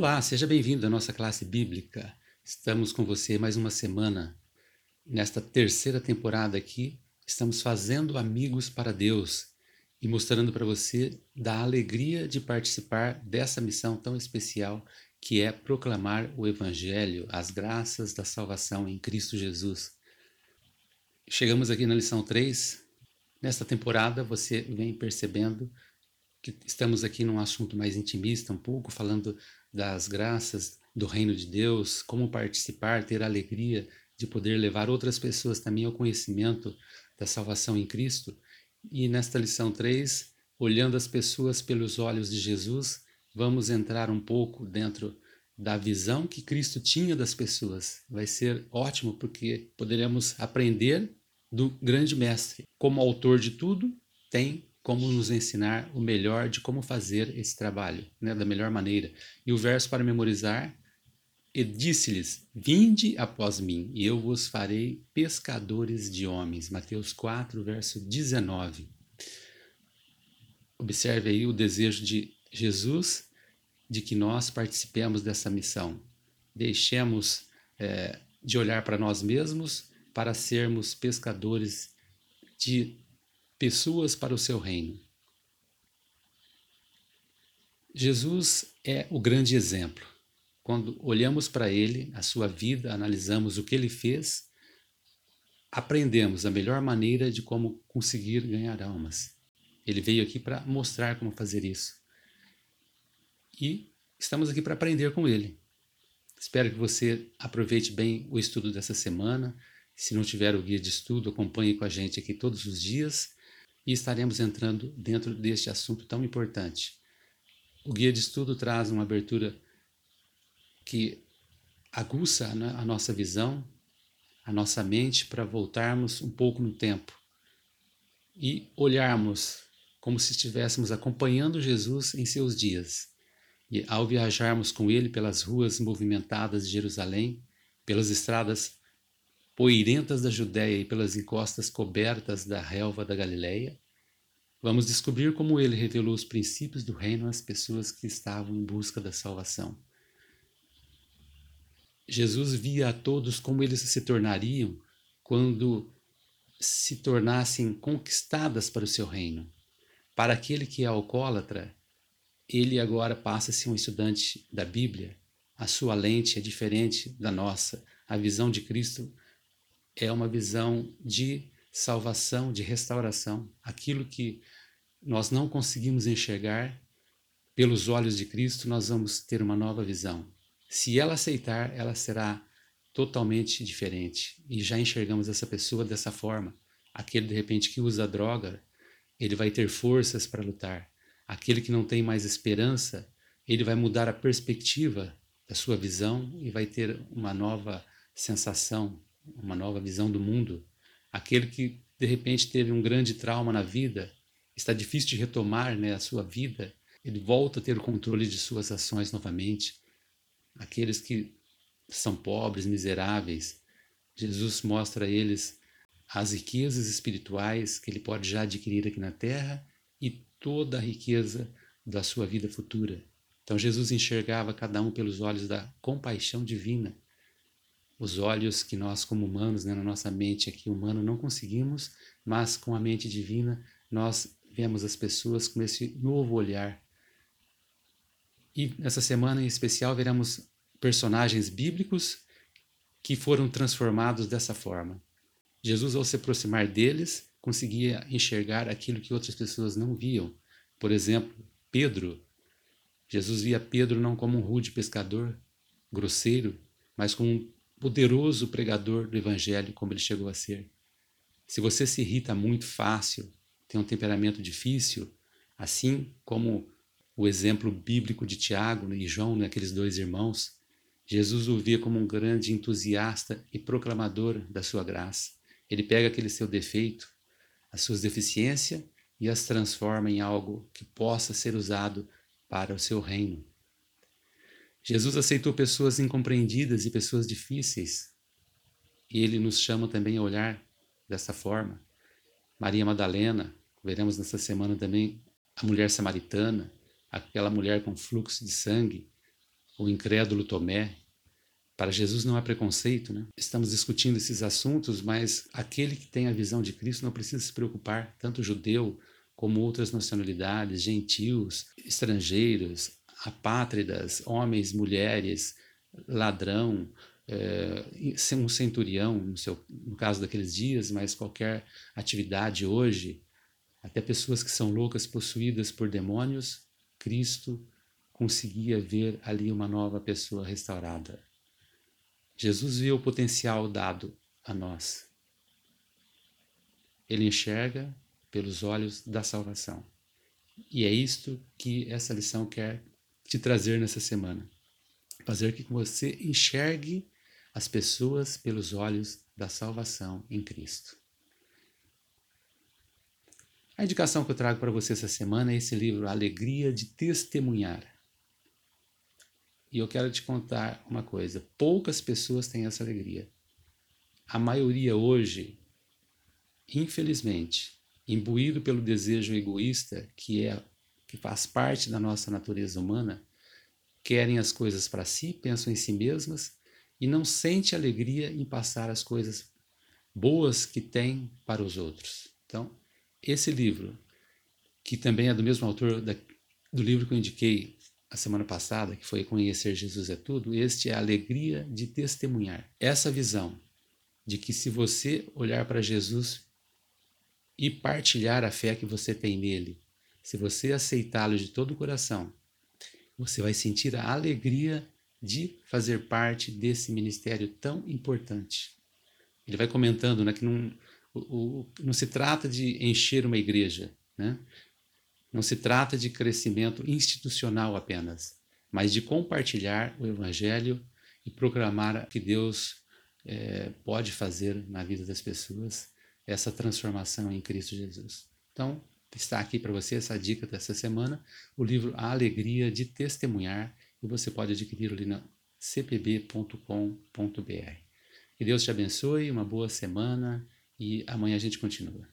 Olá, seja bem-vindo à nossa classe bíblica. Estamos com você mais uma semana. Nesta terceira temporada aqui, estamos fazendo amigos para Deus e mostrando para você da alegria de participar dessa missão tão especial que é proclamar o Evangelho, as graças da salvação em Cristo Jesus. Chegamos aqui na lição 3. Nesta temporada, você vem percebendo que estamos aqui num assunto mais intimista, um pouco falando das graças do reino de Deus, como participar, ter a alegria de poder levar outras pessoas também ao conhecimento da salvação em Cristo. E nesta lição 3, olhando as pessoas pelos olhos de Jesus, vamos entrar um pouco dentro da visão que Cristo tinha das pessoas. Vai ser ótimo porque poderemos aprender do grande mestre. Como autor de tudo, tem como nos ensinar o melhor de como fazer esse trabalho, né, da melhor maneira. E o verso para memorizar, e disse-lhes: Vinde após mim, e eu vos farei pescadores de homens. Mateus 4, verso 19. Observe aí o desejo de Jesus de que nós participemos dessa missão. Deixemos é, de olhar para nós mesmos para sermos pescadores de pessoas para o seu reino. Jesus é o grande exemplo. Quando olhamos para ele, a sua vida, analisamos o que ele fez, aprendemos a melhor maneira de como conseguir ganhar almas. Ele veio aqui para mostrar como fazer isso. E estamos aqui para aprender com ele. Espero que você aproveite bem o estudo dessa semana. Se não tiver o guia de estudo, acompanhe com a gente aqui todos os dias e estaremos entrando dentro deste assunto tão importante. O guia de estudo traz uma abertura que aguça né, a nossa visão, a nossa mente para voltarmos um pouco no tempo e olharmos como se estivéssemos acompanhando Jesus em seus dias. E ao viajarmos com ele pelas ruas movimentadas de Jerusalém, pelas estradas poeirentas da Judéia e pelas encostas cobertas da relva da Galileia, vamos descobrir como ele revelou os princípios do reino às pessoas que estavam em busca da salvação. Jesus via a todos como eles se tornariam quando se tornassem conquistadas para o seu reino. Para aquele que é alcoólatra, ele agora passa a ser um estudante da Bíblia. A sua lente é diferente da nossa. A visão de Cristo é uma visão de salvação, de restauração. Aquilo que nós não conseguimos enxergar pelos olhos de Cristo, nós vamos ter uma nova visão. Se ela aceitar, ela será totalmente diferente. E já enxergamos essa pessoa dessa forma. Aquele de repente que usa droga, ele vai ter forças para lutar. Aquele que não tem mais esperança, ele vai mudar a perspectiva da sua visão e vai ter uma nova sensação, uma nova visão do mundo. Aquele que de repente teve um grande trauma na vida, está difícil de retomar né, a sua vida, ele volta a ter o controle de suas ações novamente. Aqueles que são pobres, miseráveis, Jesus mostra a eles as riquezas espirituais que ele pode já adquirir aqui na terra e toda a riqueza da sua vida futura. Então Jesus enxergava cada um pelos olhos da compaixão divina os olhos que nós, como humanos, né, na nossa mente aqui humana, não conseguimos, mas com a mente divina nós vemos as pessoas com esse novo olhar. E nessa semana em especial veremos personagens bíblicos que foram transformados dessa forma. Jesus, ao se aproximar deles, conseguia enxergar aquilo que outras pessoas não viam. Por exemplo, Pedro. Jesus via Pedro não como um rude pescador, grosseiro, mas como um poderoso pregador do evangelho como ele chegou a ser. Se você se irrita muito fácil, tem um temperamento difícil, assim como o exemplo bíblico de Tiago e João, né, aqueles dois irmãos, Jesus o via como um grande entusiasta e proclamador da sua graça. Ele pega aquele seu defeito, as suas deficiências e as transforma em algo que possa ser usado para o seu reino. Jesus aceitou pessoas incompreendidas e pessoas difíceis. E ele nos chama também a olhar dessa forma. Maria Madalena, veremos nessa semana também a mulher samaritana, aquela mulher com fluxo de sangue, o incrédulo Tomé. Para Jesus não há preconceito, né? Estamos discutindo esses assuntos, mas aquele que tem a visão de Cristo não precisa se preocupar, tanto judeu como outras nacionalidades, gentios, estrangeiros, apátridas, homens, mulheres, ladrão, é, um centurião, no, seu, no caso daqueles dias, mas qualquer atividade hoje, até pessoas que são loucas, possuídas por demônios, Cristo conseguia ver ali uma nova pessoa restaurada. Jesus viu o potencial dado a nós. Ele enxerga pelos olhos da salvação. E é isto que essa lição quer te trazer nessa semana. Fazer que você enxergue as pessoas pelos olhos da salvação em Cristo. A indicação que eu trago para você essa semana é esse livro Alegria de Testemunhar. E eu quero te contar uma coisa: poucas pessoas têm essa alegria. A maioria hoje, infelizmente, imbuído pelo desejo egoísta que é que faz parte da nossa natureza humana, querem as coisas para si, pensam em si mesmas e não sente alegria em passar as coisas boas que têm para os outros. Então, esse livro, que também é do mesmo autor da, do livro que eu indiquei a semana passada, que foi Conhecer Jesus é Tudo, este é a alegria de testemunhar. Essa visão de que se você olhar para Jesus e partilhar a fé que você tem nele, se você aceitá-lo de todo o coração, você vai sentir a alegria de fazer parte desse ministério tão importante. Ele vai comentando né, que não, o, o, não se trata de encher uma igreja, né? não se trata de crescimento institucional apenas, mas de compartilhar o Evangelho e proclamar que Deus é, pode fazer na vida das pessoas essa transformação em Cristo Jesus. Então, está aqui para você essa dica dessa semana, o livro A Alegria de Testemunhar, e você pode adquirir ali na cpb.com.br. Que Deus te abençoe, uma boa semana e amanhã a gente continua.